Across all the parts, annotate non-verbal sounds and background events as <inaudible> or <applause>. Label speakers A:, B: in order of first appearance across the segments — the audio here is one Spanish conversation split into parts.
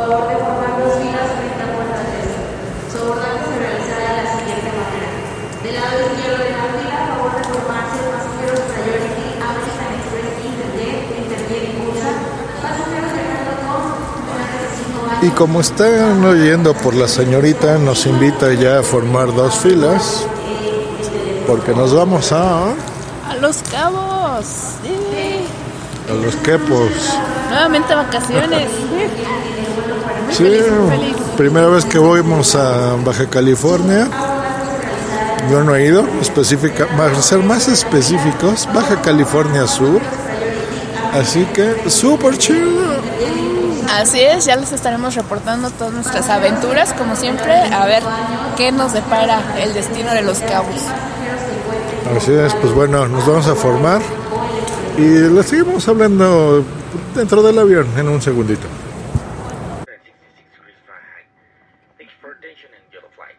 A: Favor de formar dos filas frente a puerta 3. Su abordaje se realizará de la siguiente manera. Del lado izquierdo de la fila, a favor de formarse pasajeros Priority, American Express, Interjet, Interjet Impulsa, pasajeros llegando con menores de 5 años.
B: Y como están oyendo por la señorita, nos invita ya a formar dos filas, porque nos vamos a,
C: A los cabos. Sí.
B: a los quepos.
C: Nuevamente vacaciones. <laughs>
B: Sí,
C: feliz.
B: primera vez que vamos a Baja California. Yo no he ido, específica, para ser más específicos, Baja California Sur. Así que súper chido.
C: Así es, ya les estaremos reportando todas nuestras aventuras, como siempre, a ver qué nos depara el destino de los cabos.
B: Así es, pues bueno, nos vamos a formar y les seguimos hablando dentro del avión en un segundito.
D: 66 degrees Fahrenheit. Thank you for attention and yellow flight.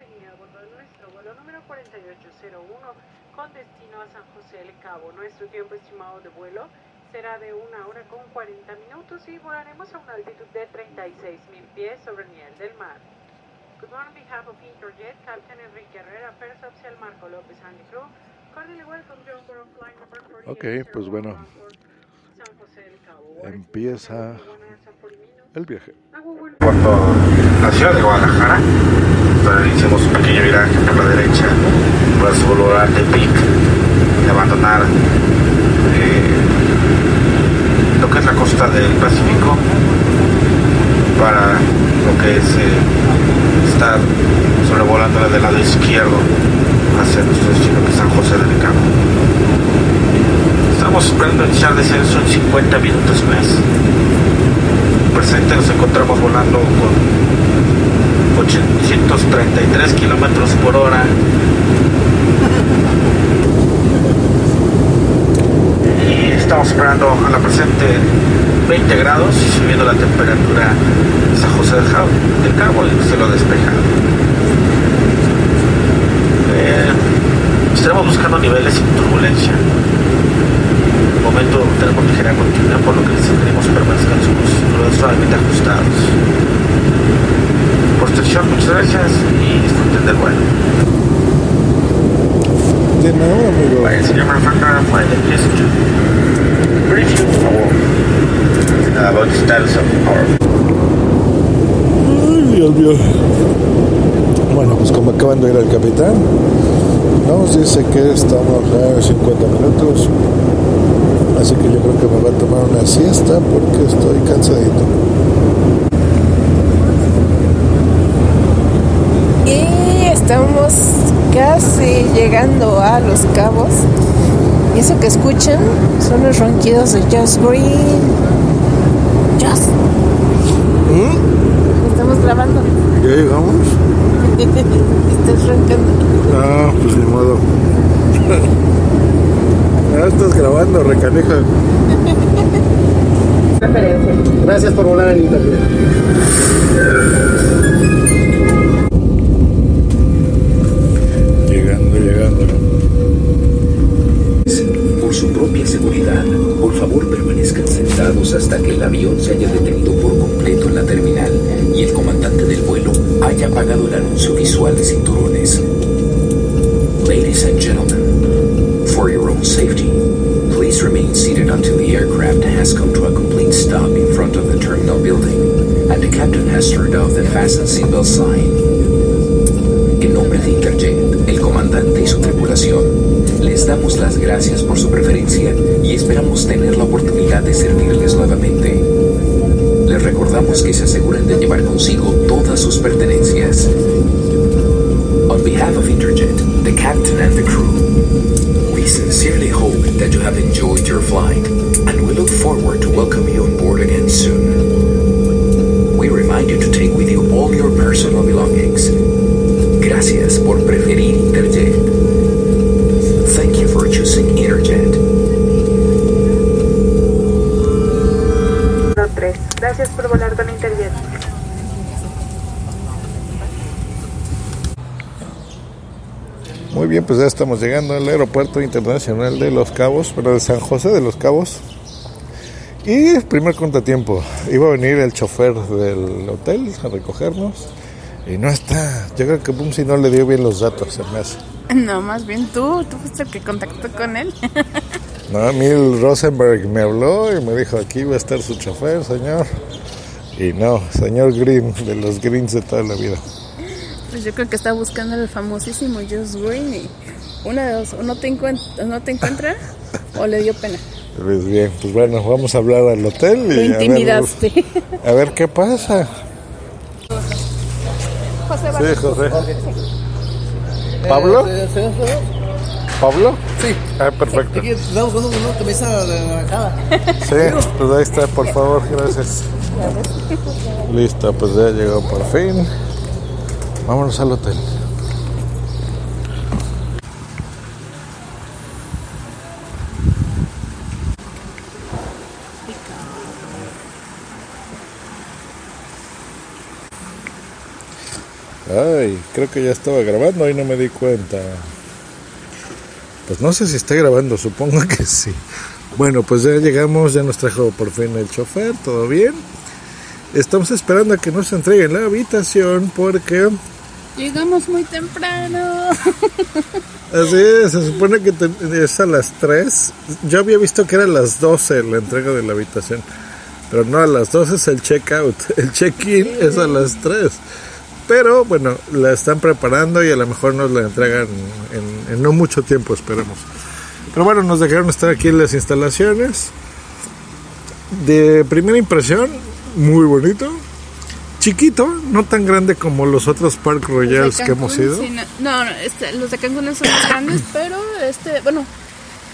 E: y a bordo de nuestro vuelo número 4801 con destino a San José del Cabo. Nuestro tiempo estimado de vuelo será de una hora con 40 minutos y volaremos a una altitud de 36.000 pies sobre el nivel del mar. Good morning on behalf of Interjet, Captain Enrique Herrera, First Officer Marco López and the crew. Cordially welcome on flight number 4801
B: Ok, pues bueno.
E: San José del Cabo.
B: Empieza el viaje.
D: Puerto, la ciudad de Guadalajara. Hicimos un pequeño viraje por la derecha, por su lugar de pic, abandonar eh, lo que es la costa del Pacífico para lo que es eh, estar sobrevolando del lado izquierdo hacia nuestro destino que es San José del Cabo. Estamos esperando iniciar descenso en 50 minutos más presente nos encontramos volando con 833 kilómetros por hora. Y estamos esperando a la presente 20 grados y subiendo la temperatura en San José del, Cabo, y cielo despejado. Eh, estaremos buscando niveles sin turbulencia. De momento tenemos ligera continuidad, por lo que les sugerimos permanezcan sus suavemente ajustados. Por muchas gracias y disfruten del vuelo.
B: Amigo.
D: You uh, about the status of
B: Ay, Dios mío. Bueno, pues como acaban de ir al capitán, nos dice que estamos a 50 minutos. Así que yo creo que me va a tomar una siesta porque estoy cansadito.
C: Y estamos casi llegando a los cabos. Y eso que escuchan son los ronquidos de Just Green. Just. Estamos grabando.
B: ¿Ya llegamos? <laughs>
C: Estás roncando.
B: Ah, pues ni modo. <laughs> Ya estás grabando, recaneja.
F: Gracias por volar en internet.
G: Seated until the aircraft has come to a complete stop in front of the terminal building and the captain has turned off the fasten seatbelt sign. En nombre de Interjet, el comandante y su tripulación, les damos las gracias por su preferencia y esperamos tener la oportunidad de servirles nuevamente. Les recordamos que se aseguren de llevar consigo todas sus pertenencias. On behalf of Interjet, the captain and the crew, we sincerely hope that you have enjoyed your flight, and we look forward to welcome you on board again soon. We remind you to take with you all your personal belongings. Gracias por preferir Interjet.
B: Muy bien, pues ya estamos llegando al aeropuerto internacional de Los Cabos, pero de San José de Los Cabos. Y primer contratiempo, iba a venir el chofer del hotel a recogernos y no está. Yo creo que Pumsi no le dio bien los datos, se me hace. <laughs>
C: No, más bien tú, tú fuiste el que contactó con él. <laughs>
B: No, a mí el Rosenberg me habló y me dijo, aquí va a estar su chofer, señor. Y no, señor Green, de los Greens de toda la vida.
C: Pues yo creo que está buscando el famosísimo Josh Green y una de dos, o no te, encuent- no te encuentra o le dio pena.
B: Pues bien, pues bueno, vamos a hablar al hotel y
C: Lo
B: a ver-
C: intimidaste.
B: A ver, qué pasa. Sí, José. ¿Pablo? ¿Pablo?
F: Sí.
B: Ah, perfecto.
F: Aquí estamos con una camisa de naranjada.
B: Sí, pues ahí está, por favor, gracias. <laughs> Listo, pues ya llegó por fin. Vámonos al hotel. Ay, creo que ya estaba grabando y no me di cuenta. Pues no sé si está grabando, supongo que sí. Bueno, pues ya llegamos, ya nos trajo por fin el chofer, todo bien. Estamos esperando a que nos entreguen la habitación porque
C: Llegamos muy temprano. <laughs>
B: así es, se supone que te- es a las 3. Yo había visto que era a las 12 la entrega de la habitación, pero no, a las 12 es el check-out, <laughs> el check-in es a las 3. Pero bueno, la están preparando y a lo mejor nos la entregan en, en no mucho tiempo, esperemos. Pero bueno, nos dejaron estar aquí en las instalaciones. De primera impresión, muy bonito. Chiquito, no tan grande como los otros Park Royals que hemos ido.
C: sí, no, no, no, este, los de Cancún son más grandes, <coughs> pero este, bueno,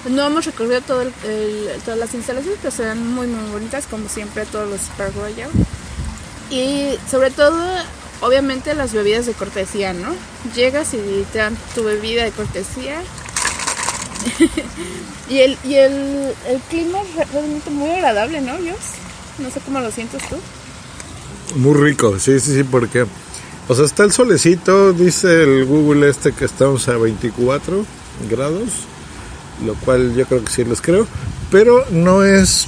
C: no hemos recorrido todo el- el- todas las instalaciones, pero se ven muy, muy bonitas, como siempre, todos los Park Royal. Y sobre todo, obviamente, las bebidas de cortesía, ¿no? Llegas y te dan tu bebida de cortesía. <laughs> y el, y el, el clima es realmente muy agradable, ¿no, Dios? No sé cómo lo sientes tú.
B: Muy rico, sí, sí, sí, porque, o sea, está el solecito, dice el Google este que estamos a 24 grados, lo cual yo creo que sí les creo, pero no es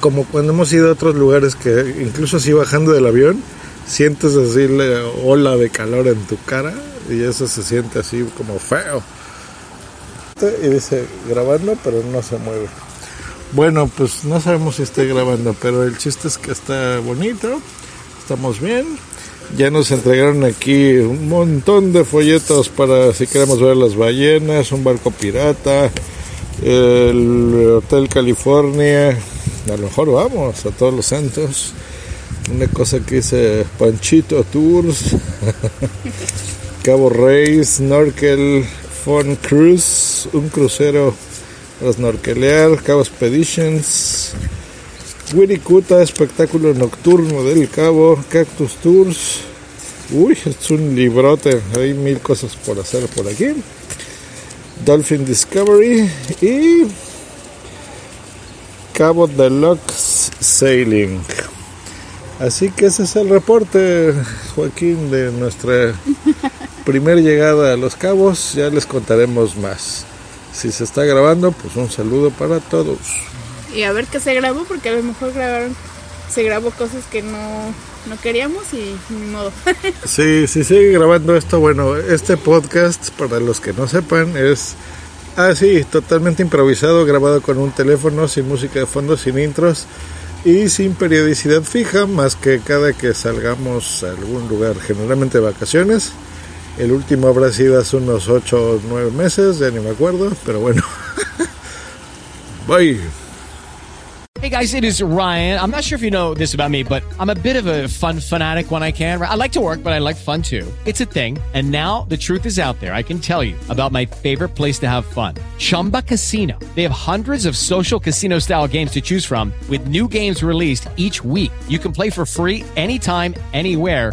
B: como cuando hemos ido a otros lugares que incluso así bajando del avión, sientes así la ola de calor en tu cara y eso se siente así como feo. Y dice grabando, pero no se mueve. Bueno, pues no sabemos si esté grabando, pero el chiste es que está bonito, estamos bien. Ya nos entregaron aquí un montón de folletos para si queremos ver las ballenas, un barco pirata, el Hotel California, a lo mejor vamos a todos los santos. Una cosa que dice Panchito Tours, <laughs> Cabo Rey, Snorkel, Fun Cruise, un crucero snorkelear, Cabo Expeditions, Wirikuta, espectáculo nocturno del Cabo, Cactus Tours. Uy, es un librote, hay mil cosas por hacer por aquí. Dolphin Discovery y Cabo Deluxe Sailing. Así que ese es el reporte, Joaquín, de nuestra <laughs> primer llegada a Los Cabos. Ya les contaremos más. Si se está grabando, pues un saludo para todos.
C: Y a ver qué se grabó, porque a lo mejor grabaron, se grabó cosas que no, no queríamos y ni modo. <laughs>
B: Sí, sí sigue grabando esto. Bueno, este podcast, para los que no sepan, es así, totalmente improvisado, grabado con un teléfono, sin música de fondo, sin intros y sin periodicidad fija, más que cada que salgamos a algún lugar, generalmente de vacaciones. El último habrá sido hace unos 8 o 9 meses, ya ni me acuerdo, pero bueno. <laughs> Bye.
H: Hey guys, it is Ryan. I'm not sure if you know this about me, but I'm a bit of a fun fanatic when I can. I like to work, but I like fun too. It's a thing. And now the truth is out there. I can tell you about my favorite place to have fun Chumba Casino. They have hundreds of social casino style games to choose from, with new games released each week. You can play for free anytime, anywhere.